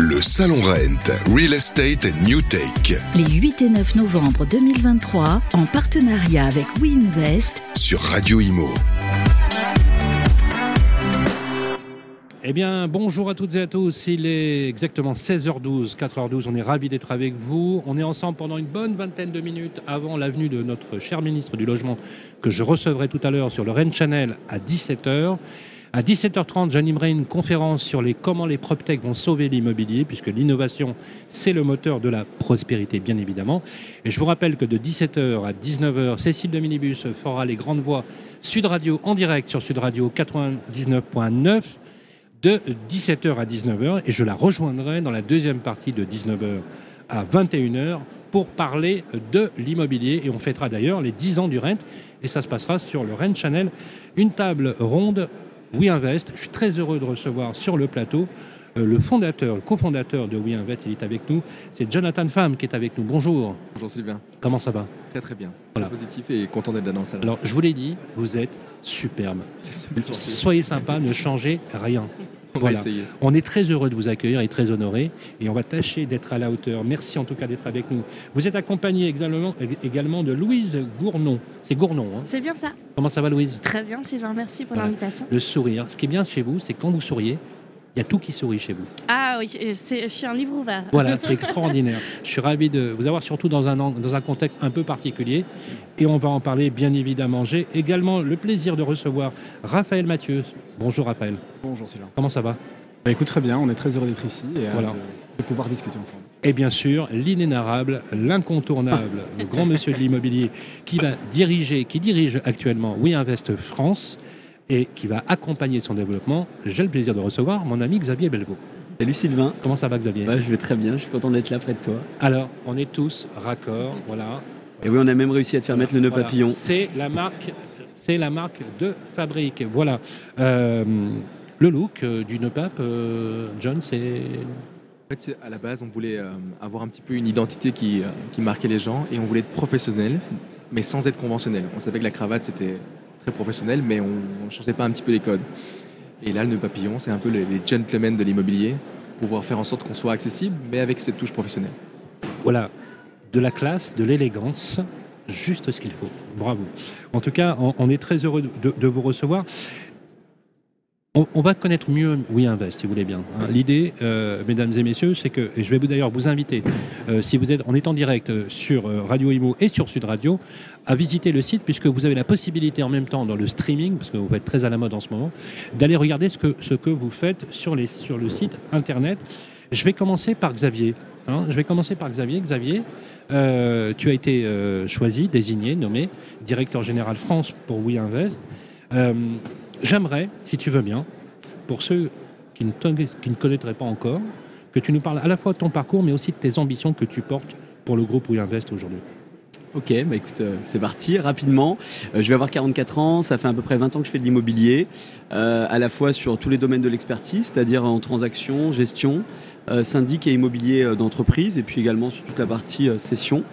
Le Salon Rent, Real Estate New Take. Les 8 et 9 novembre 2023, en partenariat avec WeInvest sur Radio Imo. Eh bien, bonjour à toutes et à tous. Il est exactement 16h12, 4h12. On est ravis d'être avec vous. On est ensemble pendant une bonne vingtaine de minutes avant l'avenue de notre cher ministre du Logement que je recevrai tout à l'heure sur le Rennes Channel à 17h. À 17h30, j'animerai une conférence sur les comment les PropTech vont sauver l'immobilier, puisque l'innovation, c'est le moteur de la prospérité, bien évidemment. Et je vous rappelle que de 17h à 19h, Cécile de Minibus fera les grandes voix Sud Radio en direct sur Sud Radio 99.9 de 17h à 19h. Et je la rejoindrai dans la deuxième partie de 19h à 21h pour parler de l'immobilier. Et on fêtera d'ailleurs les 10 ans du Rent. Et ça se passera sur le Rent Channel. Une table ronde WeInvest. Je suis très heureux de recevoir sur le plateau euh, le fondateur, le cofondateur de WeInvest. Il est avec nous. C'est Jonathan Pham qui est avec nous. Bonjour. Bonjour Sylvain. Comment ça va? Très très bien. Voilà. positif et content d'être là dans le salon. Alors, je vous l'ai dit, vous êtes superbe. C'est super gentil. Soyez sympa, ne changez rien. On Voilà. va essayer. On est très heureux de vous accueillir et très honoré et on va tâcher d'être à la hauteur. Merci en tout cas d'être avec nous. Vous êtes accompagné également, également de Louise Gournon. C'est Gournon, hein C'est bien ça. Comment ça va Louise? Très bien, Sylvain. Merci pour Voilà. l'invitation. Le sourire. Ce qui est bien chez vous, c'est quand vous souriez, il y a tout qui sourit chez vous. Ah oui, euh, c'est- je suis un livre ouvert. Voilà, c'est extraordinaire. Je suis ravi de vous avoir surtout dans un, an- dans un contexte un peu particulier et on va en parler bien évidemment. J'ai également le plaisir de recevoir Raphaël Mathieu. Bonjour Raphaël, Bonjour Sylvain. comment ça va? Bah, écoute très bien, on est très heureux d'être ici et Voilà. de, de pouvoir discuter ensemble. Et bien sûr, l'inénarrable, l'incontournable, le grand monsieur de l'immobilier qui va diriger, qui dirige actuellement WeInvest France et qui va accompagner son développement. J'ai le plaisir de recevoir mon ami Xavier Belvaux. Salut Sylvain, Comment ça va Xavier? Bah, je vais très bien, je suis content d'être là près de toi. Alors, on est tous raccords, voilà. Et oui, on a même réussi à te faire mettre le nœud Voilà. papillon. C'est la marque, c'est la marque de fabrique. Voilà. Euh, le look euh, du nœud pape, euh, John, c'est En fait, c'est- à la base, on voulait euh, avoir un petit peu une identité qui, euh, qui marquait les gens et on voulait être professionnel, mais sans être conventionnel. On savait que la cravate, c'était très professionnel, mais on ne changeait pas un petit peu les codes. Et là, le papillon, c'est un peu les, gentlemen de l'immobilier, pouvoir faire en sorte qu'on soit accessible, mais avec cette touche professionnelle. voilà de la classe, de l'élégance, juste ce qu'il faut. Bravo. En tout cas, on, est très heureux de vous recevoir. On, va connaître mieux WeInvest, si vous voulez bien. hein. L'idée, euh, mesdames et messieurs, c'est que, et je vais d'ailleurs vous inviter, euh, si vous êtes, en direct euh, sur Radio Imo et sur Sud Radio, à visiter le site, puisque vous avez la possibilité en même temps dans le streaming, parce que vous êtes très à la mode en ce moment, d'aller regarder ce que, vous faites sur, le site internet. Je vais commencer par Xavier. hein. Je vais commencer par Xavier. Xavier, tu as été choisi, désigné, nommé directeur général France pour WeInvest. J'aimerais, si tu veux bien, pour ceux qui ne, connaîtraient pas encore, que tu nous parles à la fois de ton parcours, mais aussi de tes ambitions que tu portes pour le groupe WeInvest aujourd'hui. Ok, bah écoute, euh, c'est parti, rapidement. Euh, je vais avoir 44 ans, ça fait à peu près 20 ans que je fais de l'immobilier, euh, à la fois sur tous les domaines de l'expertise, c'est-à-dire en transaction, gestion, syndic et immobilier d'entreprise, et puis également sur toute la partie cession.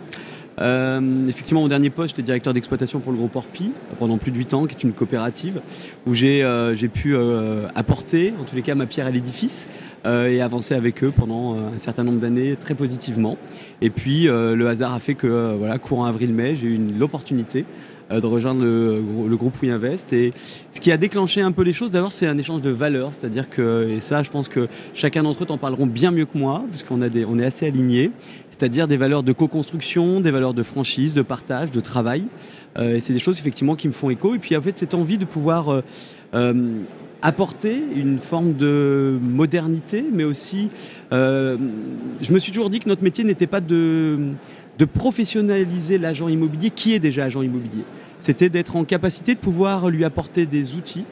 Euh, effectivement, mon dernier poste, j'étais directeur d'exploitation pour le groupe Orpi pendant plus de 8 ans, qui est une coopérative où j'ai euh, pu euh, apporter, en tous les cas, ma pierre à l'édifice et avancer avec eux pendant un certain nombre d'années très positivement. Et puis, le hasard a fait que, voilà, courant avril-mai, j'ai eu l'opportunité de rejoindre le, groupe WeInvest. Et ce qui a déclenché un peu les choses, d'abord, c'est un échange de valeurs. C'est-à-dire que, et ça, je pense que chacun d'entre eux t'en parleront bien mieux que moi, puisqu'on a des, on est assez alignés. C'est-à-dire des valeurs de co-construction, des valeurs de franchise, de partage, de travail. Euh, et c'est des choses, effectivement, qui me font écho. Et puis, en fait, cette envie de pouvoir euh, euh, apporter une forme de modernité, mais aussi, euh, je me suis toujours dit que notre métier n'était pas de, de professionnaliser l'agent immobilier qui est déjà agent immobilier. C'était d'être en capacité de pouvoir lui apporter des outils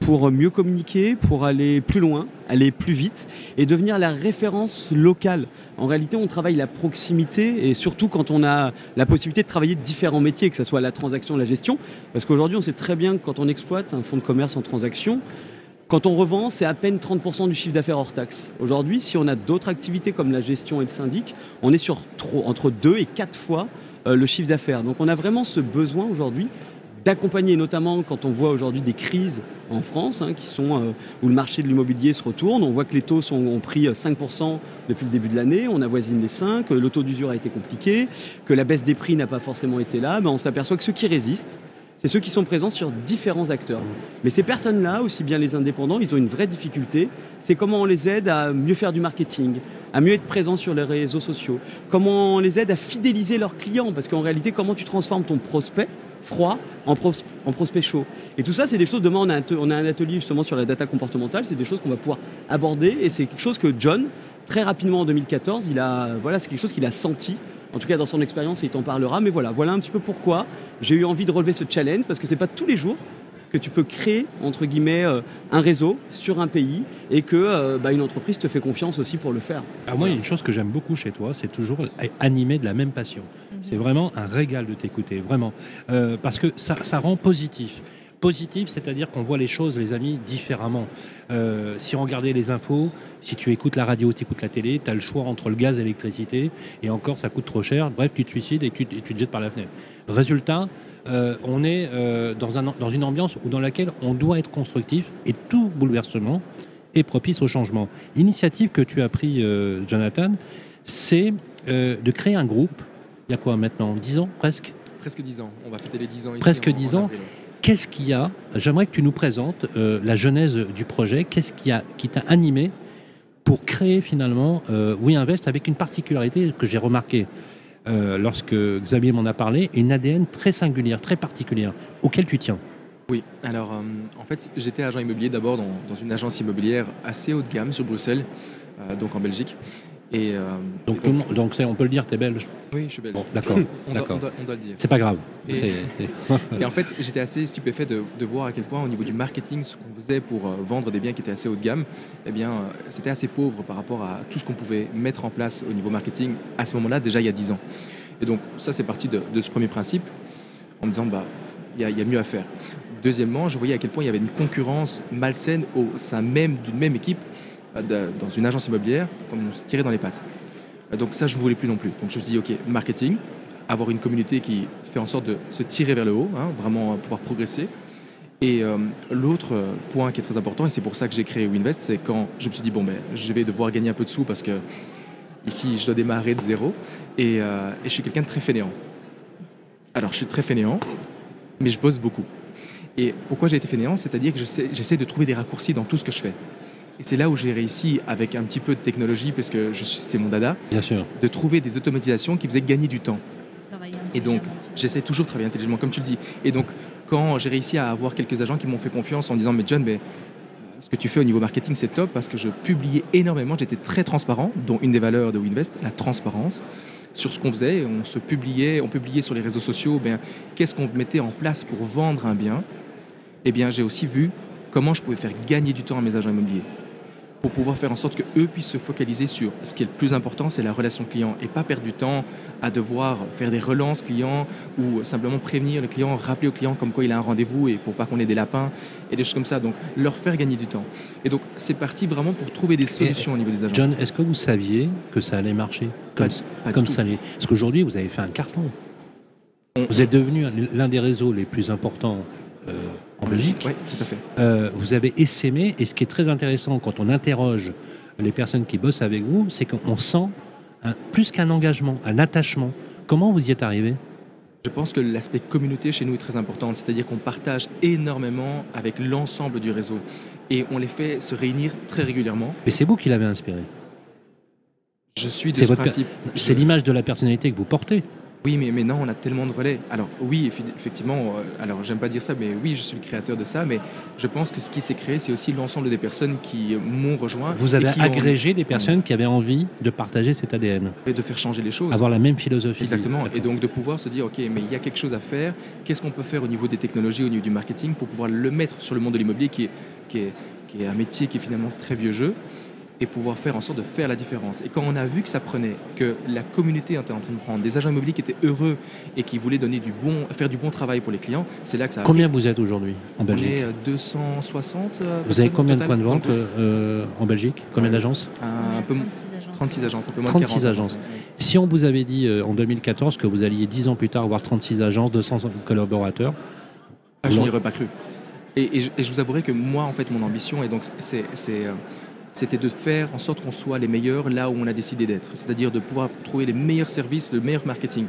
pour mieux communiquer, pour aller plus loin, aller plus vite et devenir la référence locale. En réalité, on travaille la proximité et surtout quand on a la possibilité de travailler différents métiers, que ce soit la transaction, la gestion. Parce qu'aujourd'hui, on sait très bien que quand on exploite un fonds de commerce en transaction, quand on revend, c'est à peine 30% du chiffre d'affaires hors taxe. Aujourd'hui, si on a d'autres activités comme la gestion et le syndic, on est sur trop- entre 2 et 4 fois le chiffre d'affaires. Donc on a vraiment ce besoin aujourd'hui d'accompagner, notamment quand on voit aujourd'hui des crises en France, hein, euh, où le marché de l'immobilier se retourne. On voit que les taux ont pris euh, 5% depuis le début de l'année, on avoisine les 5, que le taux d'usure a été compliqué, que la baisse des prix n'a pas forcément été là. Ben, on s'aperçoit que ceux qui résistent, c'est ceux qui sont présents sur différents acteurs. Mais ces personnes-là, aussi bien les indépendants, ils ont une vraie difficulté. C'est comment on les aide à mieux faire du marketing, à mieux être présents sur les réseaux sociaux, comment on les aide à fidéliser leurs clients. Parce qu'en réalité, comment tu transformes ton prospect froid en, pros- en prospect chaud. Et tout ça, c'est des choses, demain, on a, un, on a un atelier justement sur la data comportementale, c'est des choses qu'on va pouvoir aborder. Et c'est quelque chose que John, très rapidement en 2014, il voilà, c'est quelque chose qu'il a senti en tout cas dans son expérience et il t'en parlera. Mais voilà, voilà un petit peu pourquoi j'ai eu envie de relever ce challenge parce que c'est pas tous les jours que tu peux créer entre guillemets euh, un réseau sur un pays et que euh, bah, une entreprise te fait confiance aussi pour le faire. Moi, il y a une chose que j'aime beaucoup chez toi, c'est toujours animé de la même passion. C'est vraiment un régal de t'écouter, vraiment. Euh, parce que ça, ça rend positif. Positif, c'est-à-dire qu'on voit les choses, les amis, différemment. Euh, si on regardait les infos, si tu écoutes la radio, tu écoutes la télé, tu as le choix entre le gaz et l'électricité, et encore, ça coûte trop cher. Bref, tu te suicides et tu, et tu te jettes par la fenêtre. Résultat, euh, on est euh, dans, un, dans une ambiance où, dans laquelle on doit être constructif, et tout bouleversement est propice au changement. L'initiative que tu as pris, euh, Jonathan, c'est de créer un groupe. Il y a quoi maintenant? 10 ans? Presque? Presque 10 ans. On va fêter les 10 ans ici. Presque en- 10 en ans. Qu'est-ce qu'il y a J'aimerais que tu nous présentes euh, la genèse du projet. Qu'est-ce qui, a, qui t'a animé pour créer finalement euh, WeInvest avec une particularité que j'ai remarquée euh, lorsque Xavier m'en a parlé, une ADN très singulière, très particulière, auquel tu tiens. Oui, alors en fait, j'étais agent immobilier d'abord dans, une agence immobilière assez haut de gamme sur Bruxelles, donc en Belgique. Et, euh, Donc, et on peut le dire, tu es belge. oui, je suis belge. Bon, d'accord. on, doit, d'accord. on doit- on doit le dire. C'est pas grave. Et- C'est- c'est- Et en fait, j'étais assez stupéfait de, de voir à quel point, au niveau du marketing, ce qu'on faisait pour euh, vendre des biens qui étaient assez haut de gamme, eh bien, euh, c'était assez pauvre par rapport à tout ce qu'on pouvait mettre en place au niveau marketing à ce moment-là, déjà il y a 10 ans. Et donc, ça, c'est parti de, de ce premier principe, en me disant, bah, il y, y a mieux à faire. Deuxièmement, je voyais à quel point il y avait une concurrence malsaine au sein même d'une même équipe, dans une agence immobilière, comme on se tirait dans les pattes. Euh, Donc ça, je ne voulais plus non plus. Donc je me suis dit, OK, marketing, avoir une communauté qui fait en sorte de se tirer vers le haut, hein, vraiment euh, pouvoir progresser. Et euh, l'autre euh, point qui est très important, et c'est pour ça que j'ai créé Winvest, c'est quand je me suis dit, bon, ben, je vais devoir gagner un peu de sous parce que ici, je dois démarrer de zéro. Et, euh, je suis quelqu'un de très fainéant. Alors, je suis très fainéant, mais je bosse beaucoup. Et pourquoi j'ai été fainéant? C'est-à-dire que j'essaie de trouver des raccourcis dans tout ce que je fais. Et c'est là où j'ai réussi, avec un petit peu de technologie, parce que c'est mon dada, Bien sûr. de trouver des automatisations qui faisaient gagner du temps. Et donc, j'essaie toujours de travailler intelligemment, comme tu le dis. Et donc, quand j'ai réussi à avoir quelques agents qui m'ont fait confiance en me disant, mais John, mais, euh, ce que tu fais au niveau marketing, c'est top parce que je publiais énormément, j'étais très transparent, dont une des valeurs de WinVest, la transparence, sur ce qu'on faisait. On se publiait, on publiait sur les réseaux sociaux, ben, qu'est-ce qu'on mettait en place pour vendre un bien? Eh bien, j'ai aussi vu comment je pouvais faire gagner du temps à mes agents immobiliers pour pouvoir faire en sorte qu'eux puissent se focaliser sur ce qui est le plus important, c'est la relation client et pas perdre du temps à devoir faire des relances clients ou simplement prévenir le client, rappeler au client comme quoi il a un rendez-vous et pour pas qu'on ait des lapins et des choses comme ça. Donc leur faire gagner du temps. Et donc c'est parti vraiment pour trouver des solutions au niveau des agents. John, est-ce que vous saviez que ça allait marcher? Comme, Pas- pas du comme tout. ça allait Parce qu'aujourd'hui, vous avez fait un carton. On- Vous êtes devenu l'un des réseaux les plus importants euh, en Belgique. Oui, tout à fait. Euh, vous avez essaimé, et ce qui est très intéressant quand on interroge les personnes qui bossent avec vous, c'est qu'on sent un- plus qu'un engagement, un attachement. Comment vous y êtes arrivé? Je pense que l'aspect communauté chez nous est très important, c'est-à-dire qu'on partage énormément avec l'ensemble du réseau et on les fait se réunir très régulièrement. Et c'est vous qui l'avez inspiré? Je suis de C'est ce votre- l'image de la personnalité que vous portez. Oui, mais maintenant on a tellement de relais. Alors oui, effectivement, euh, alors j'aime pas dire ça, mais oui, je suis le créateur de ça, mais je pense que ce qui s'est créé, c'est aussi l'ensemble des personnes qui m'ont rejoint. Vous et avez ont agrégé des personnes qui avaient envie de partager cet ADN, envie de faire changer les choses. avoir la même philosophie. Exactement. Et donc de pouvoir se dire, ok, mais il y a quelque chose à faire. Qu'est-ce qu'on peut faire au niveau des technologies, au niveau du marketing, pour pouvoir le mettre sur le monde de l'immobilier, qui est, qui, est, qui est un métier qui est finalement très vieux jeu, et pouvoir faire en sorte de faire la différence. Et quand on a vu que ça prenait, que la communauté était en train de prendre, des agents immobiliers qui étaient heureux et qui voulaient donner du bon, faire du bon travail pour les clients, c'est là que ça a Combien vous êtes aujourd'hui en On Belgique est euh, 260. euh, Vous avez combien de points de vente euh, euh, en Belgique? Combien Ouais. d'agences? Un, un peu moins- 36 agences, un peu moins 36 de 40 agences. ouais. Si on vous avait dit euh, en 2014 que vous alliez 10 ans plus tard avoir 36 agences, 200 collaborateurs, Ah, je n'y aurais pas cru. Et, et je, et je vous avouerai que moi, en fait, mon ambition, et donc c'est, c'est, euh, c'était de faire en sorte qu'on soit les meilleurs là où on a décidé d'être, c'est-à-dire de pouvoir trouver les meilleurs services, le meilleur marketing.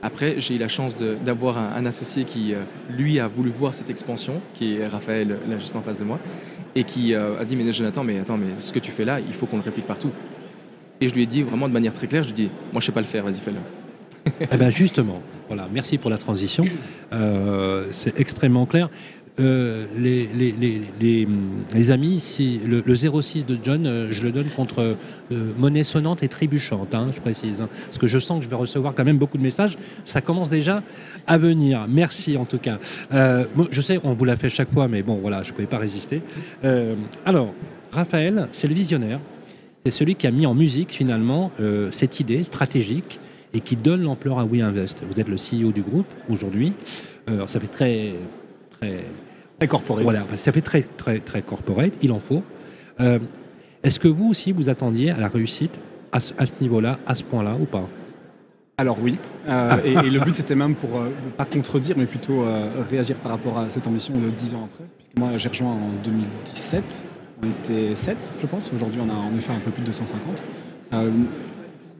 Après, j'ai eu la chance d'avoir un, un associé qui, euh, lui, a voulu voir cette expansion, qui est Raphaël, là, juste en face de moi, et qui euh, a dit, mais Jonathan, mais attends, mais ce que tu fais là, il faut qu'on le réplique partout. Et je lui ai dit vraiment de manière très claire, je lui ai dit, moi je sais pas le faire, vas-y fais-le. Eh ben justement, voilà, merci pour la transition. Euh, c'est extrêmement clair. Euh, les, les, amis, le, le 06 de John, euh, je le donne contre euh, monnaie sonnante et trébuchante, hein, je précise. hein, parce que je sens que je vais recevoir quand même beaucoup de messages. Ça commence déjà à venir. Merci en tout cas. Je sais, on vous l'a fait chaque fois, mais bon, voilà, je ne pouvais pas résister. Alors, Raphaël, c'est le visionnaire. C'est celui qui a mis en musique finalement cette idée stratégique et qui donne l'ampleur à WeInvest. Vous êtes le CEO du groupe aujourd'hui. Ça fait très, très, Très corporate. voilà, ça fait très, très, très corporate. Il en faut. Euh, Est-ce que vous aussi vous attendiez à la réussite à ce, niveau-là, à ce point-là ou pas? Alors oui, Euh, et, et le but c'était même pour, euh, pas contredire, mais plutôt euh, réagir par rapport à cette ambition de 10 ans après. Puisque moi j'ai rejoint en 2017, on était 7 je pense, aujourd'hui on a en effet un peu plus de 250.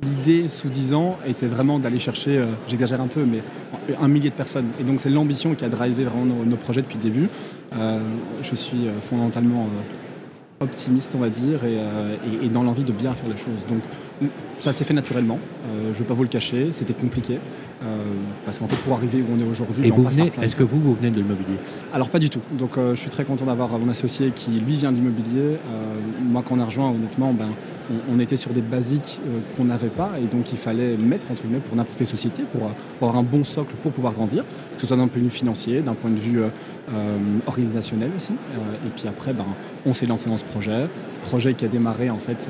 L'idée sous 10 ans était vraiment d'aller chercher, euh, j'exagère un peu, mais un millier de personnes. Et donc c'est l'ambition qui a drivé vraiment nos, projets depuis le début. Euh, je suis euh, fondamentalement optimiste, on va dire, et dans l'envie de bien faire les choses. Donc ça s'est fait naturellement, euh, je ne vais pas vous le cacher, c'était compliqué, euh, parce qu'en fait pour arriver où on est aujourd'hui, Et on vous venez, de est-ce que vous, vous venez de l'immobilier? Alors pas du tout. Donc euh, je suis très content d'avoir mon associé qui lui vient d'immobilier. Euh, moi quand on a rejoint honnêtement, ben, on, on était sur des basiques qu'on n'avait pas et donc il fallait mettre entre guillemets pour n'importe quelle société pour, pour avoir un bon socle pour pouvoir grandir, que ce soit d'un point de vue financier, d'un point de vue organisationnel aussi. Et puis après, ben, on s'est lancé dans ce projet, projet qui a démarré en fait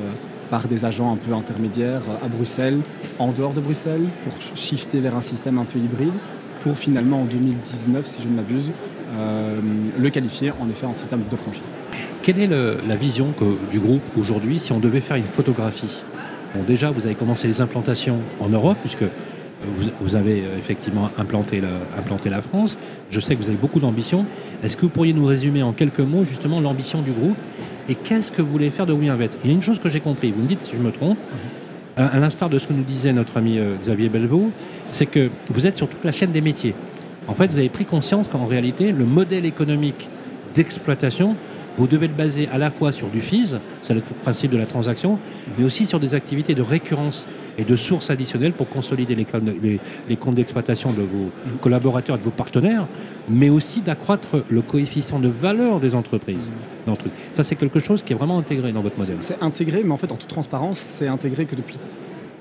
par des agents un peu intermédiaires euh, à Bruxelles, en dehors de Bruxelles, pour shifter vers un système un peu hybride, pour finalement en 2019, si je ne m'abuse, euh, le qualifier en effet en système de franchise. Quelle est la vision du groupe aujourd'hui si on devait faire une photographie? Déjà, vous avez commencé les implantations en Europe, puisque vous, avez euh, effectivement implanté, implanté la France. Je sais que vous avez beaucoup d'ambition. Est-ce que vous pourriez nous résumer en quelques mots justement l'ambition du groupe? Et qu'est-ce que vous voulez faire de WeInvest Il y a une chose que j'ai compris, vous me dites si je me trompe, à, à l'instar de ce que nous disait notre ami euh, Xavier Belvaux, c'est que vous êtes sur toute la chaîne des métiers. En fait, vous avez pris conscience qu'en réalité, le modèle économique d'exploitation, vous devez le baser à la fois sur du FIS, c'est le principe de la transaction, mais aussi sur des activités de récurrence et de sources additionnelles pour consolider les, comptes- les- les comptes d'exploitation de vos collaborateurs et de vos partenaires, mais aussi d'accroître le coefficient de valeur des entreprises. dans truc. Ça, c'est quelque chose qui est vraiment intégré dans votre modèle. C'est intégré, mais en fait en toute transparence, c'est intégré que depuis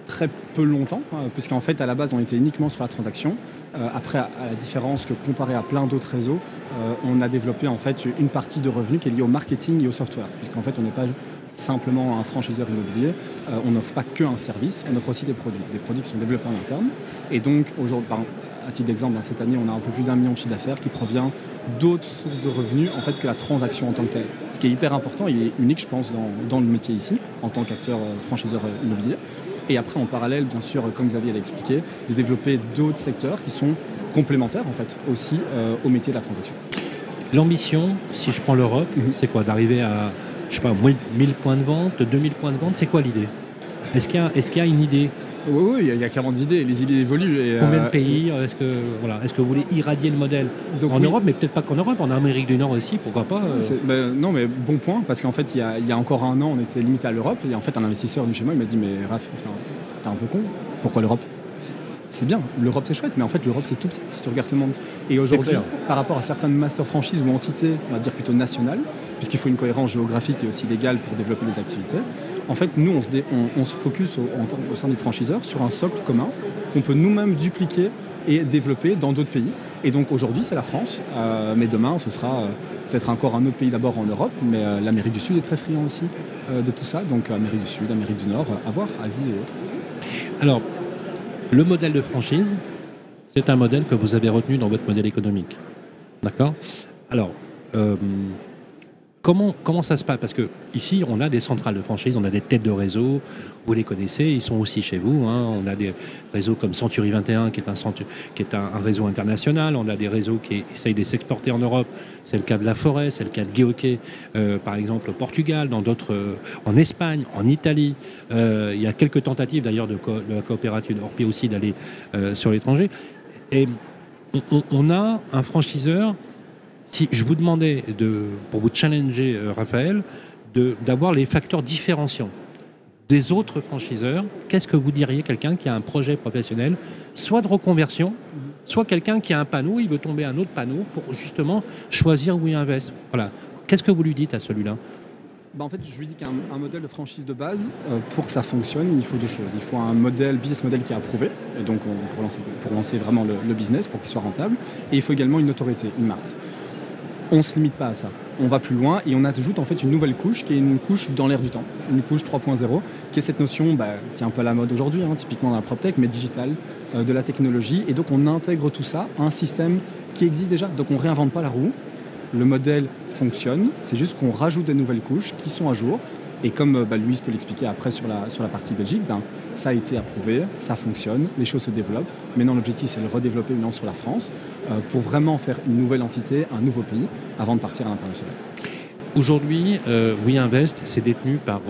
très peu longtemps, euh, puisqu'en fait à la base on était uniquement sur la transaction. Euh, après, à à la différence que comparé à plein d'autres réseaux, euh, on a développé en fait une partie de revenus qui est liée au marketing et au software, puisqu'en fait on n'est pas simplement un franchiseur immobilier, euh, on n'offre pas que un service, on offre aussi des produits, des produits qui sont développés en interne. Et donc aujourd'hui, par- à titre d'exemple, dans cette année, on a un peu plus d'un million de chiffre d'affaires qui provient d'autres sources de revenus en fait que la transaction en tant que telle. Ce qui est hyper important, il est unique, je pense, dans, dans le métier ici, en tant qu'acteur euh, franchiseur euh, immobilier. Et après, en parallèle, bien sûr, comme Xavier l'a expliqué, de développer d'autres secteurs qui sont complémentaires, en fait, aussi euh, au métier de la transaction. L'ambition, si je prends l'Europe, Mhm. c'est quoi? D'arriver à, je sais pas, moins de 1000 points de vente, 2000 points de vente, c'est quoi l'idée? Est-ce qu'il y, a- y une idée? Oui, oui, il y a- clairement des idées, les idées évoluent. Et, Combien euh, de pays Est-ce que, voilà, est-ce que vous voulez irradier le modèle? Donc En oui, Europe, mais peut-être pas qu'en Europe, en Amérique du Nord aussi, pourquoi pas euh, ben, non, mais bon point, parce qu'en fait, il y, a, il y a encore un an, on était limité à l'Europe, et en fait, un investisseur venu chez moi, il m'a dit, mais Raph, t'es un peu con, pourquoi l'Europe? C'est bien, l'Europe c'est chouette, mais en fait l'Europe c'est tout petit si tu regardes le monde. Et aujourd'hui, par rapport à certaines master franchises ou entités, on va dire plutôt nationales, puisqu'il faut une cohérence géographique et aussi légale pour développer des activités, en fait nous on se, focus au, sein du franchiseur sur un socle commun qu'on peut nous-mêmes dupliquer et développer dans d'autres pays. Et donc aujourd'hui c'est la France, euh, mais demain ce sera euh, peut-être encore un autre pays d'abord en Europe, mais euh, l'Amérique du Sud est très friand aussi de tout ça, donc Amérique du Sud, Amérique du Nord, à voir, Asie et autres. Alors, le modèle de franchise, c'est un modèle que vous avez retenu dans votre modèle économique. D'accord? Alors, Comment, comment ça se passe? Parce que ici, on a des centrales de franchise, on a des têtes de réseau, vous les connaissez, ils sont aussi chez vous. hein. On a des réseaux comme Century 21, qui est, un, réseau international. On a des réseaux qui essayent de s'exporter en Europe. C'est le cas de la forêt, c'est le cas de Guy euh, par exemple au Portugal, dans d'autres, euh, en Espagne, en Italie. Euh, il y a quelques tentatives d'ailleurs de, co- de la coopérative aussi d'aller sur l'étranger. Et on- on a un franchiseur si je vous demandais, de, pour vous challenger, euh, Raphaël, d'avoir les facteurs différenciants des autres franchiseurs, qu'est-ce que vous diriez quelqu'un qui a un projet professionnel, soit de reconversion, soit quelqu'un qui a un panneau, il veut tomber un autre panneau pour justement choisir où il investe. Voilà. Qu'est-ce que vous lui dites à celui-là? Bah, en fait, je lui dis qu'un un modèle de franchise de base, euh, pour que ça fonctionne, il faut deux choses. Il faut un modèle, business model qui est approuvé, donc on- pour, lancer, pour lancer vraiment le business, pour qu'il soit rentable. Et il faut également une autorité, une marque. On ne se limite pas à ça. On va plus loin et on ajoute en fait une nouvelle couche qui est une couche dans l'air du temps, une couche 3.0, qui est cette notion bah, qui est un peu à la mode aujourd'hui, hein, typiquement dans la PropTech, mais digitale, euh, de la technologie. Et donc on intègre tout ça à un système qui existe déjà. Donc on ne réinvente pas la roue. Le modèle fonctionne, c'est juste qu'on rajoute des nouvelles couches qui sont à jour. Et comme euh, bah, Louise peut l'expliquer après sur la, sur la partie Belgique, ben, ça a été approuvé, ça fonctionne, les choses se développent. Maintenant, l'objectif, c'est de redévelopper maintenant sur la France euh, pour vraiment faire une nouvelle entité, un nouveau pays, avant de partir à l'international. Aujourd'hui, euh, WeInvest, c'est détenu par,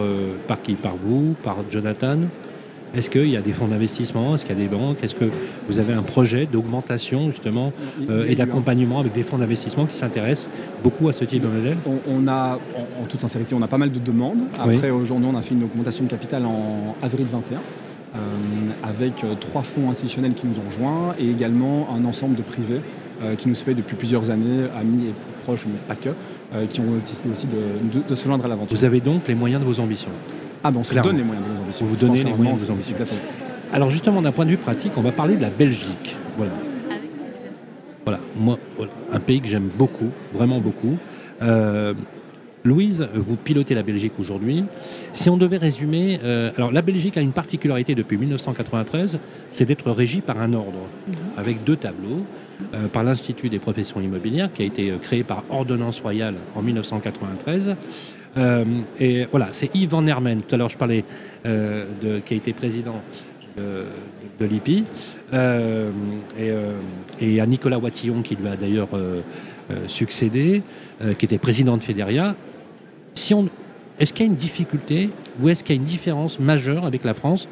par qui? Par vous? Par Jonathan? Est-ce qu'il y a des fonds d'investissement? Est-ce qu'il y a des banques? Est-ce que vous avez un projet d'augmentation justement euh, eu et d'accompagnement avec des fonds d'investissement qui s'intéressent beaucoup à ce type de modèle? On, on a, en, en toute sincérité, on a pas mal de demandes. Oui. Après, aujourd'hui, on a fait une augmentation de capital en avril 21, euh, avec euh, trois fonds institutionnels qui nous ont rejoints et également un ensemble de privés euh, qui nous fait depuis plusieurs années, amis et proches, mais pas que, euh, qui ont décidé aussi de, de- de se joindre à l'aventure. Vous avez donc les moyens de vos ambitions? Ah bon, on se donne les moyens de nos ambitions. Vous donnez les moyens de vos ambitions. Exactement. Alors justement, d'un point de vue pratique, on va parler de la Belgique. Voilà. Avec plaisir. Voilà, moi, voilà, un pays que j'aime beaucoup, vraiment beaucoup. Euh, Louise, vous pilotez la Belgique aujourd'hui. Si on devait résumer, euh, alors la Belgique a une particularité depuis 1993, c'est d'être régie par un ordre, Mhm. avec deux tableaux, euh, par l'Institut des professions immobilières, qui a été créé par ordonnance royale en 1993. Euh, et voilà, c'est Yves Van Hermen. Tout à l'heure, je parlais euh, de, qui a été président de, de l'IPI. Euh, et, euh, Nicolas Watillon, qui lui a d'ailleurs succédé, qui était président de Federia. Si on, est-ce qu'il y a une difficulté ou est-ce qu'il y a une différence majeure avec la France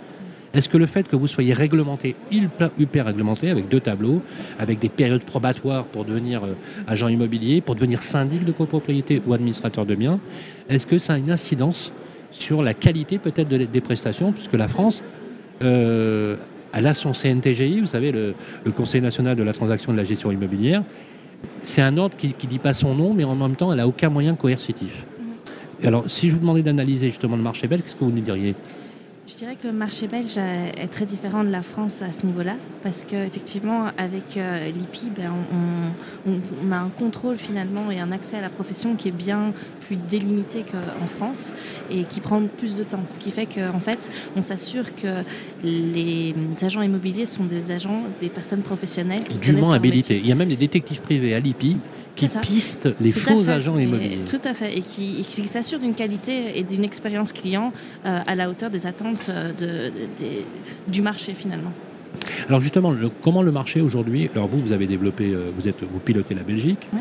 Est-ce que le fait que vous soyez réglementé, hyper réglementé, avec deux tableaux, avec des périodes probatoires pour devenir euh, agent immobilier, pour devenir syndic de copropriété ou administrateur de biens, est-ce que ça a une incidence sur la qualité peut-être de- des prestations Puisque la France, euh, elle a son CNTGI, vous savez, le, le Conseil national de la transaction de la gestion immobilière. C'est un ordre qui ne dit pas son nom, mais en même temps, elle n'a aucun moyen coercitif. Alors, si je vous demandais d'analyser justement le marché belge, qu'est-ce que vous nous diriez? Je dirais que le marché belge est très différent de la France à ce niveau-là, parce qu'effectivement, avec euh, l'IPI, ben, on, on- on a un contrôle finalement et un accès à la profession qui est bien plus délimité qu'en France et qui prend plus de temps. Ce qui fait qu'en fait, on s'assure que les agents immobiliers sont des agents, des personnes professionnelles qui Dûment leur habilité. métier. Il y a même des détectives privés à l'IPI qui pistent les Tout faux fait. agents immobiliers. Tout à fait, et qui, et qui s'assure d'une qualité et d'une expérience client euh, à la hauteur des attentes euh, de- de- des- du marché finalement. Alors justement, le- comment le marché aujourd'hui Alors vous, vous avez développé, euh, vous êtes, vous pilotez la Belgique. Oui.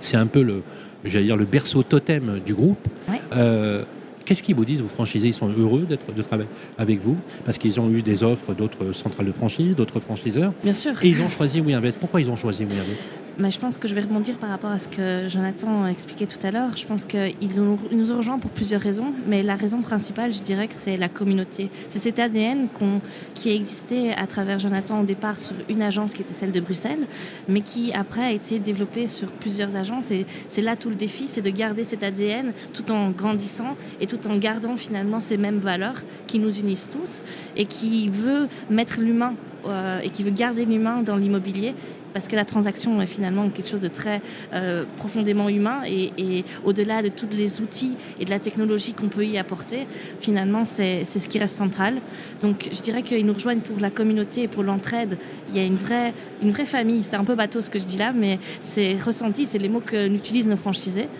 C'est un peu le, j'allais dire le berceau totem du groupe. Oui. Euh, Qu'est-ce qu'ils vous disent, vos franchisés? Ils sont heureux d'être de travailler avec vous? Parce qu'ils ont eu des offres d'autres centrales de franchise, d'autres franchiseurs, Bien sûr. et ils ont choisi WeInvest. Pourquoi ils ont choisi WeInvest Je pense que je vais rebondir par rapport à ce que Jonathan a expliqué tout à l'heure. Je pense qu'ils nous ont rejoints pour plusieurs raisons, mais la raison principale, je dirais que c'est la communauté. C'est cet ADN qui a existé à travers Jonathan au départ sur une agence qui était celle de Bruxelles, mais qui après a été développée sur plusieurs agences. Et c'est là tout le défi, c'est de garder cet ADN tout en grandissant et tout en gardant finalement ces mêmes valeurs qui nous unissent tous et qui veut mettre l'humain euh, et qui veut garder l'humain dans l'immobilier parce que la transaction est finalement quelque chose de très euh, profondément humain et, au-delà de tous les outils et de la technologie qu'on peut y apporter, finalement c'est ce qui reste central. Donc je dirais qu'ils nous rejoignent pour la communauté et pour l'entraide. Il y a une vraie, une vraie famille, c'est un peu bateau ce que je dis là, mais c'est ressenti, c'est les mots que utilisent nos franchisés.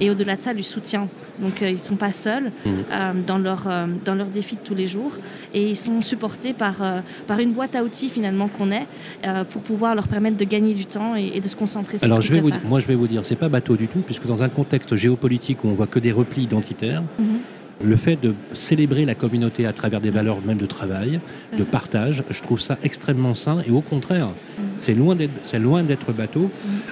Et au-delà de ça, du soutien. Donc euh, ils ne sont pas seuls Mhm. euh, dans, leur, euh, dans leurs défis de tous les jours et ils sont supportés par, par une boîte à outils finalement qu'on est pour pouvoir leur permettre de gagner du temps et, et de se concentrer sur Alors ce je vais vous, moi je vais vous dire, c'est pas bateau du tout, puisque dans un contexte géopolitique où on voit que des replis identitaires, Mhm. Le fait de célébrer la communauté à travers des valeurs même de travail, de Mhm. partage, je trouve ça extrêmement sain et au contraire, Mhm. c'est loin d'être c'est loin d'être bateau.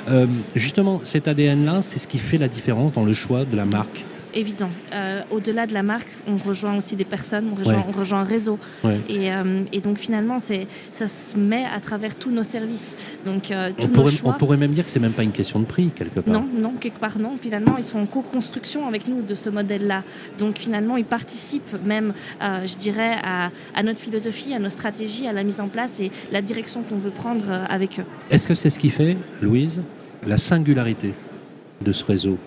Euh, justement, cet ADN-là, c'est ce qui fait la différence dans le choix de la marque. Évident. Euh, Au-delà de la marque, on rejoint aussi des personnes, on rejoint, Ouais. on rejoint un réseau. Ouais. Et, euh, et donc finalement, ça se met à travers tous nos services. Donc euh, tous On pourrait, choix. on pourrait même dire que c'est même pas une question de prix quelque part. Non, non, quelque part non. Finalement, ils sont en co-construction avec nous de ce modèle-là. Donc finalement, ils participent même, je dirais, à, à notre philosophie, à nos stratégies, à la mise en place et la direction qu'on veut prendre avec eux. Est-ce que c'est ce qui fait, Louise, la singularité de ce réseau?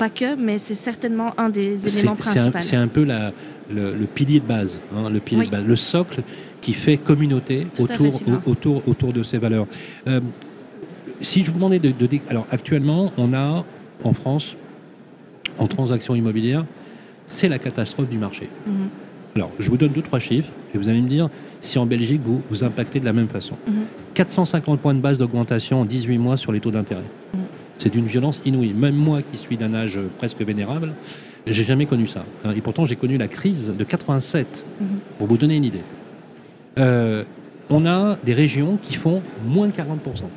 Pas que, mais c'est certainement un des éléments principaux. c'est un peu la- le, le pilier de base, hein, le pilier Oui. de base, le socle qui fait communauté Tout autour, au- autour, autour de ces valeurs. Euh, si je vous demandais de, de alors actuellement, on a en France, en transaction immobilière, c'est la catastrophe du marché. Mhm. Alors, je vous donne deux, trois chiffres et vous allez me dire si en Belgique, vous vous impactez de la même façon. Mhm. 450 points de base d'augmentation en 18 mois sur les taux d'intérêt. Mhm. C'est d'une violence inouïe. Même moi, qui suis d'un âge presque vénérable, j'ai jamais connu ça. hein. Et pourtant, j'ai connu la crise de 87, Mhm. pour vous donner une idée. Euh, on a des régions qui font moins de 40%.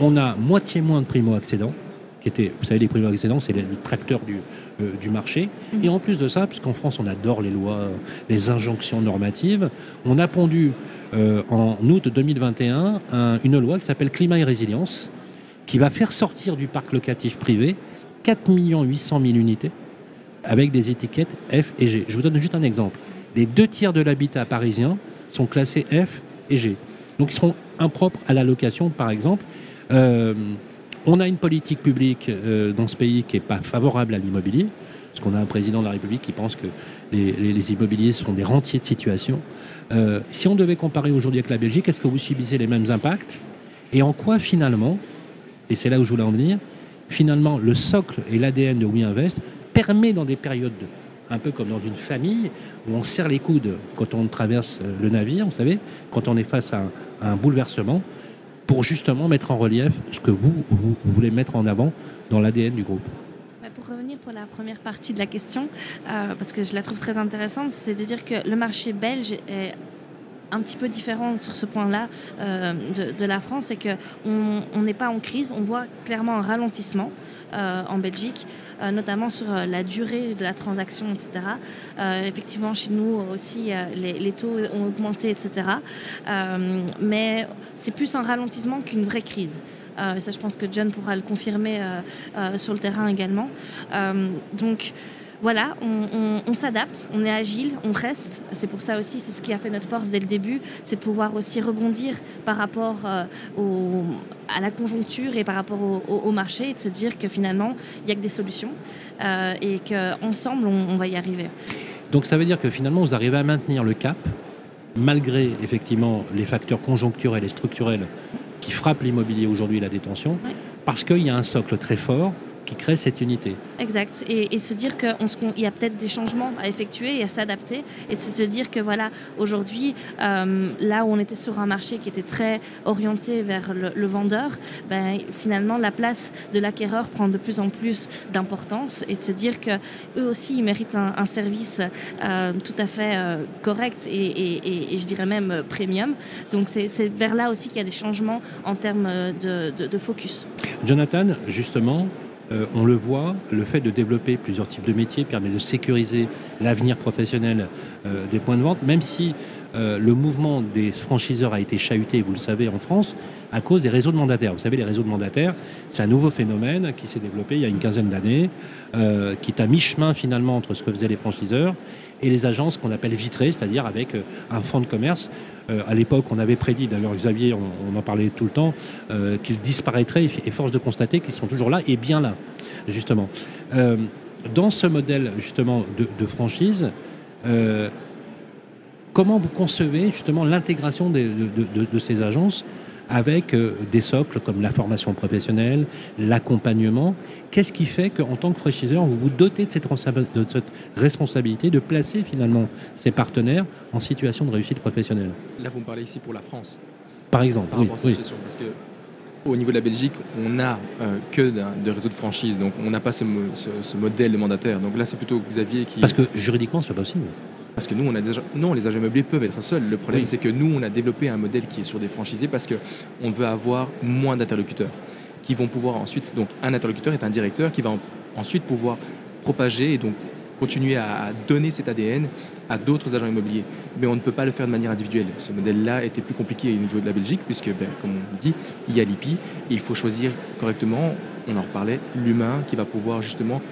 On a moitié moins de primo-accédants, qui étaient, vous savez, les primo-accédants, c'est le tracteur du, euh, du marché. Mhm. Et en plus de ça, puisqu'en France, on adore les lois, euh, les injonctions normatives, on a pondu euh, en août 2021 un- une loi qui s'appelle Climat et Résilience, qui va faire sortir du parc locatif privé 4 800 000 unités avec des étiquettes F et G. Je vous donne juste un exemple. Les deux tiers de l'habitat parisien sont classés F et G. Donc ils seront impropres à la location, par exemple. Euh, on a une politique publique euh, dans ce pays qui n'est pas favorable à l'immobilier, parce qu'on a un président de la République qui pense que les, immobiliers sont des rentiers de situation. Euh, si on devait comparer aujourd'hui avec la Belgique, est-ce que vous subissez les mêmes impacts? Et en quoi finalement, et c'est là où je voulais en venir, finalement le socle et l'ADN de WeInvest permet dans des périodes de- un peu comme dans une famille où on serre les coudes quand on traverse euh, le navire, vous savez, quand on est face à un, bouleversement, pour justement mettre en relief ce que vous, voulez mettre en avant dans l'ADN du groupe. Ouais, Pour revenir pour la première partie de la question, euh, parce que je la trouve très intéressante, c'est de dire que le marché belge est un petit peu différent sur ce point-là euh, de, la France, c'est qu'on on n'est pas en crise, on voit clairement un ralentissement euh, en Belgique, euh, notamment sur la durée de la transaction, etc. Effectivement, chez nous aussi, les, les taux ont augmenté, etc. Mais c'est plus un ralentissement qu'une vraie crise. Ça, je pense que John pourra le confirmer sur le terrain également. Donc, voilà, on, on- on s'adapte, on est agile, on reste. C'est pour ça aussi, c'est ce qui a fait notre force dès le début, c'est de pouvoir aussi rebondir par rapport euh, au- à la conjoncture et par rapport au, au- au marché et de se dire que finalement, il n'y a que des solutions euh, et qu'ensemble, on, on va y arriver. Donc ça veut dire que finalement vous arrivez à maintenir le cap malgré effectivement les facteurs conjoncturels et structurels qui frappent l'immobilier aujourd'hui et la détention, parce qu'il y a un socle très fort qui crée cette unité. Exact. Et, et se dire qu'il y a peut-être des changements à effectuer et à s'adapter. Et de se dire que voilà, aujourd'hui, euh, là où on était sur un marché qui était très orienté vers le, le vendeur, ben, finalement, la place de l'acquéreur prend de plus en plus d'importance. Et de se dire que eux aussi, ils méritent un, un service euh, tout à fait euh, correct et, et- et- et je dirais même premium. Donc c'est vers là aussi qu'il y a des changements en termes de- de- de focus. Jonathan, justement, euh, on le voit, le fait de développer plusieurs types de métiers permet de sécuriser l'avenir professionnel euh, des points de vente, même si euh, le mouvement des franchiseurs a été chahuté, vous le savez, en France, à cause des réseaux de mandataires. Vous savez, les réseaux de mandataires, c'est un nouveau phénomène qui s'est développé il y a une quinzaine d'années, qui est à mi-chemin finalement entre ce que faisaient les franchiseurs et les agences qu'on appelle vitrées, c'est-à-dire avec euh, un fonds de commerce. Euh, à l'époque, on avait prédit, d'ailleurs Xavier, on, en parlait tout le temps, euh, qu'ils disparaîtraient et force de constater qu'ils sont toujours là et bien là, justement. Euh, dans ce modèle justement de, franchise, comment vous concevez justement l'intégration de ces agences avec euh, des socles comme la formation professionnelle, l'accompagnement. Qu'est-ce qui fait qu'en tant que franchiseur, vous vous dotez de cette, responsa- de cette responsabilité de placer finalement ces partenaires en situation de réussite professionnelle? Là, vous me parlez ici pour la France, Par exemple, par oui, rapport à cette oui. situation. Parce que au niveau de la Belgique, on n'a euh, que de réseaux de franchise, donc on n'a pas ce, mo- ce- ce modèle de mandataire. Donc là, c'est plutôt Xavier qui. Parce que juridiquement, c'est pas possible. Parce que nous, on a déjà. Non, les agents immobiliers peuvent être seuls. Le problème, Oui. c'est que nous, on a développé un modèle qui est sur des franchisés parce qu'on veut avoir moins d'interlocuteurs qui vont pouvoir ensuite. Donc, un interlocuteur est un directeur qui va en- ensuite pouvoir propager et donc continuer à, donner cet ADN à d'autres agents immobiliers. Mais on ne peut pas le faire de manière individuelle. Ce modèle-là était plus compliqué au niveau de la Belgique puisque, ben, comme on dit, il y a l'IPI et il faut choisir correctement, on en reparlait, l'humain qui va pouvoir justement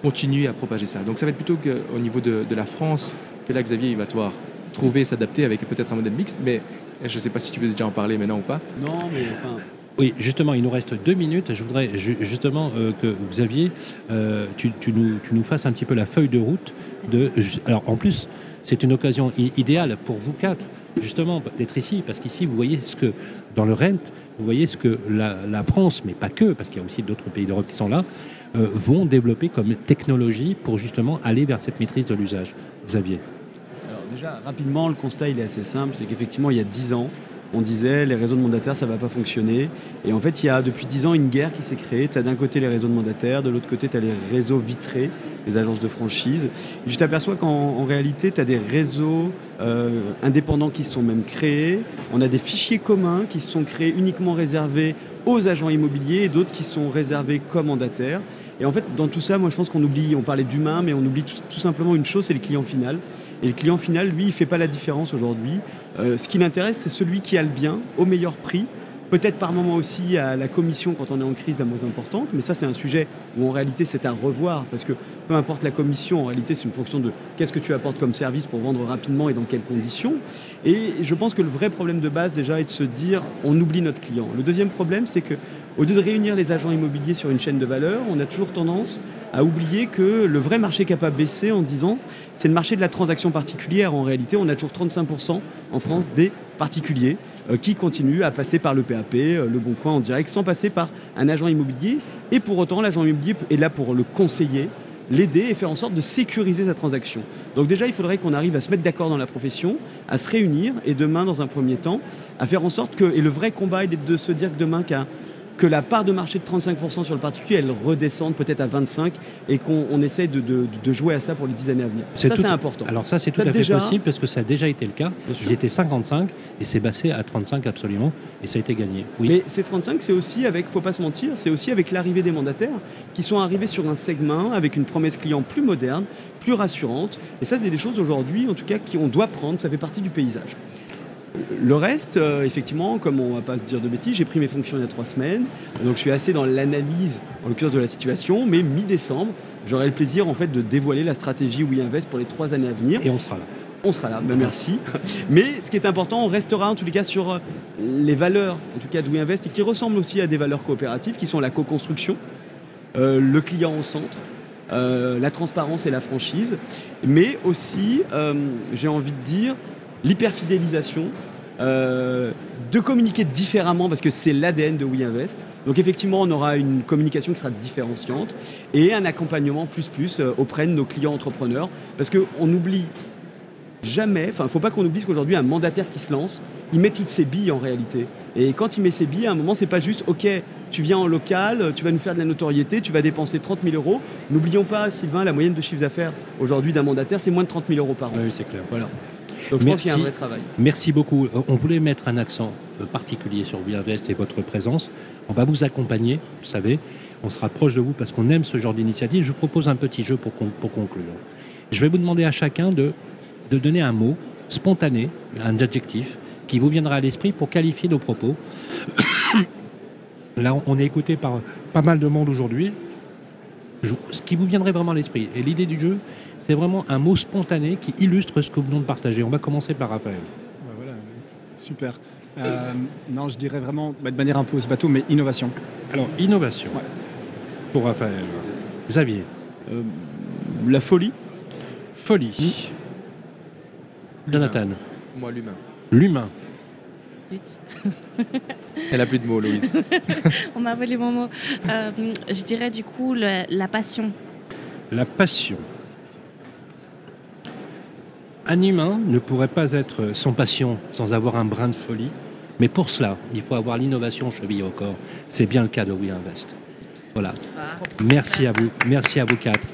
continuer à propager ça. Donc ça va être plutôt que, au niveau de, de la France que là, Xavier, il va devoir trouver, s'adapter avec peut-être un modèle mixte, mais je ne sais pas si tu veux déjà en parler maintenant ou pas. Non, mais enfin, Oui, justement, il nous reste deux minutes. Je voudrais ju- justement euh, que Xavier, euh, tu, tu nous, tu nous fasses un petit peu la feuille de route. De, alors, en plus, c'est une occasion idéale pour vous quatre, justement, d'être ici, parce qu'ici, vous voyez ce que, dans le Rent, vous voyez ce que la, la France, mais pas que, parce qu'il y a aussi d'autres pays d'Europe qui sont là, euh, vont développer comme technologie pour justement aller vers cette maîtrise de l'usage. Xavier. Déjà, rapidement, le constat il est assez simple, c'est qu'effectivement, il y a 10 ans, on disait les réseaux de mandataires, ça ne va pas fonctionner. Et en fait, il y a depuis 10 ans une guerre qui s'est créée. Tu as d'un côté les réseaux de mandataires, de l'autre côté, tu as les réseaux vitrés, les agences de franchise. Je t'aperçois qu'en en réalité, tu as des réseaux euh, indépendants qui se sont même créés. On a des fichiers communs qui se sont créés uniquement réservés aux agents immobiliers et d'autres qui sont réservés comme mandataires. Et en fait, dans tout ça, moi, je pense qu'on oublie, on parlait d'humain, mais on oublie tout, tout simplement une chose, c'est le client final. Et le client final, lui, il ne fait pas la différence aujourd'hui. Euh, ce qui l'intéresse, c'est celui qui a le bien au meilleur prix. Peut-être par moment aussi à la commission quand on est en crise la moins importante, mais ça c'est un sujet où en réalité c'est à revoir parce que peu importe la commission, en réalité c'est une fonction de qu'est-ce que tu apportes comme service pour vendre rapidement et dans quelles conditions. Et je pense que le vrai problème de base déjà est de se dire on oublie notre client. Le deuxième problème c'est que au lieu de réunir les agents immobiliers sur une chaîne de valeur, on a toujours tendance à oublier que le vrai marché qui n'a pas baissé en 10 ans, c'est le marché de la transaction particulière. En réalité, on a toujours 35% en France des particuliers euh, qui continuent à passer par le PAP, euh, le Bon Coin en direct, sans passer par un agent immobilier. Et pour autant, l'agent immobilier est là pour le conseiller, l'aider et faire en sorte de sécuriser sa transaction. Donc déjà, il faudrait qu'on arrive à se mettre d'accord dans la profession, à se réunir et demain, dans un premier temps, à faire en sorte que, et le vrai combat est de se dire que demain, qu'un que la part de marché de 35% sur le particulier, elle redescende peut-être à 25% et qu'on on essaye de, de- de jouer à ça pour les 10 années à venir. Ça, c'est important. Alors ça, c'est tout Ça, à fait possible parce que ça a déjà été le cas. Ils étaient 55 et c'est passé à 35 absolument et ça a été gagné. Oui. Mais ces 35, c'est aussi avec, faut pas se mentir, c'est aussi avec l'arrivée des mandataires qui sont arrivés sur un segment avec une promesse client plus moderne, plus rassurante. Et ça, c'est des choses aujourd'hui, en tout cas, qu'on doit prendre. Ça fait partie du paysage. Le reste, euh, effectivement, comme on va pas se dire de bêtises, j'ai pris mes fonctions il y a trois semaines, donc je suis assez dans l'analyse, en l'occurrence de la situation, mais mi-décembre, j'aurai le plaisir en fait de dévoiler la stratégie WeInvest pour les trois années à venir. Et on sera là. On sera là, ben merci. Mais ce qui est important, on restera en tous les cas sur euh, les valeurs, en tout cas de WeInvest, et qui ressemblent aussi à des valeurs coopératives, qui sont la co-construction, euh, le client au centre, euh, la transparence et la franchise, mais aussi, j'ai envie de dire, l'hyperfidélisation, euh, de communiquer différemment parce que c'est l'ADN de WeInvest. Donc effectivement, on aura une communication qui sera différenciante et un accompagnement plus plus euh, auprès de nos clients entrepreneurs parce qu'on oublie jamais, enfin, il ne faut pas qu'on oublie qu'aujourd'hui, un mandataire qui se lance, il met toutes ses billes en réalité. Et quand il met ses billes, à un moment, c'est pas juste, OK, tu viens en local, tu vas nous faire de la notoriété, tu vas dépenser 30 000 euros. N'oublions pas, Sylvain, la moyenne de chiffre d'affaires aujourd'hui d'un mandataire, c'est moins de 30 000 euros par an. Oui, c'est clair. Voilà. Donc je pense qu'il y a un Merci. vrai travail. Merci beaucoup. Euh, On voulait mettre un accent euh, particulier sur WeInvest et votre présence. On va vous accompagner, vous savez. On sera proche de vous parce qu'on aime ce genre d'initiative. Je vous propose un petit jeu pour, pour conclure. Je vais vous demander à chacun de, de donner un mot spontané, un adjectif, qui vous viendra à l'esprit pour qualifier nos propos. Là, on est écouté par pas mal de monde aujourd'hui. Ce qui vous viendrait vraiment à l'esprit. Et l'idée du jeu, c'est vraiment un mot spontané qui illustre ce que nous venons de partager. On va commencer par Raphaël. Ouais, voilà, super. Euh, non, je dirais vraiment, bah, de manière un peu aussi bateau, mais innovation. Alors, innovation. Ouais. Pour Raphaël. Xavier. Euh, la folie, Folie. Jonathan. Moi, l'humain. L'humain. Elle a plus de mots, Louise. On m'a volé mon mot. Euh, je dirais du coup le- la passion. La passion. Un humain ne pourrait pas être sans passion, sans avoir un brin de folie. Mais pour cela, il faut avoir l'innovation cheville au corps. C'est bien le cas de We Invest. Voilà. Merci à vous. Merci à vous quatre.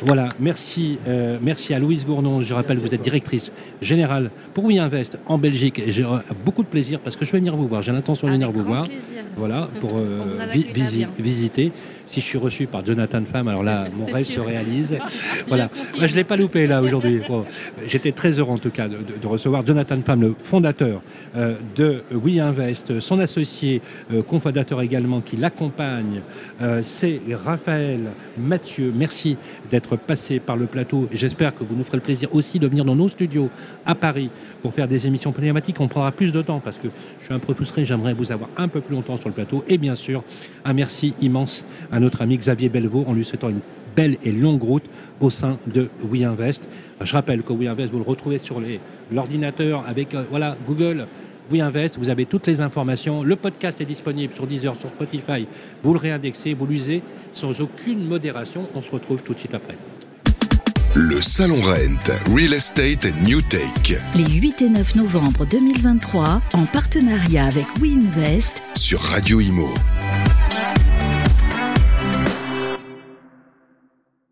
Voilà, merci, euh, merci à Louise Gournon. Je rappelle, vous êtes directrice générale pour We Invest en Belgique. J'ai euh, beaucoup de plaisir parce que je vais venir vous voir. J'ai l'intention de venir vous grand voir. plaisir. Voilà, pour euh, vi- bien. visiter. Si je suis reçu par Jonathan Pham, alors là, mon rêve sûr. se réalise. voilà. Moi, je ne l'ai pas loupé là aujourd'hui. Bon, J'étais très heureux en tout cas de, recevoir Jonathan Pham, le fondateur euh, de We Invest, son associé, euh, cofondateur également qui l'accompagne. Euh, C'est Raphaël Mathieu. Merci d'être passé par le plateau. J'espère que vous nous ferez le plaisir aussi de venir dans nos studios à Paris pour faire des émissions pnéumatiques. On prendra plus de temps parce que je suis un peu frustré. J'aimerais vous avoir un peu plus longtemps sur le plateau. Et bien sûr, un merci immense à notre ami Xavier Bellevaux en lui souhaitant une belle et longue route au sein de We Invest. Je rappelle que We Invest, vous le retrouvez sur l'ordinateur avec euh, voilà, Google. We Invest, vous avez toutes les informations. Le podcast est disponible sur Deezer, sur Spotify. Vous le réindexez, vous l'usez sans aucune modération. On se retrouve tout de suite après. Le Salon Rent, Real Estate and New Tech Les 8 et 9 novembre 2023, en partenariat avec WeInvest, sur Radio Imo.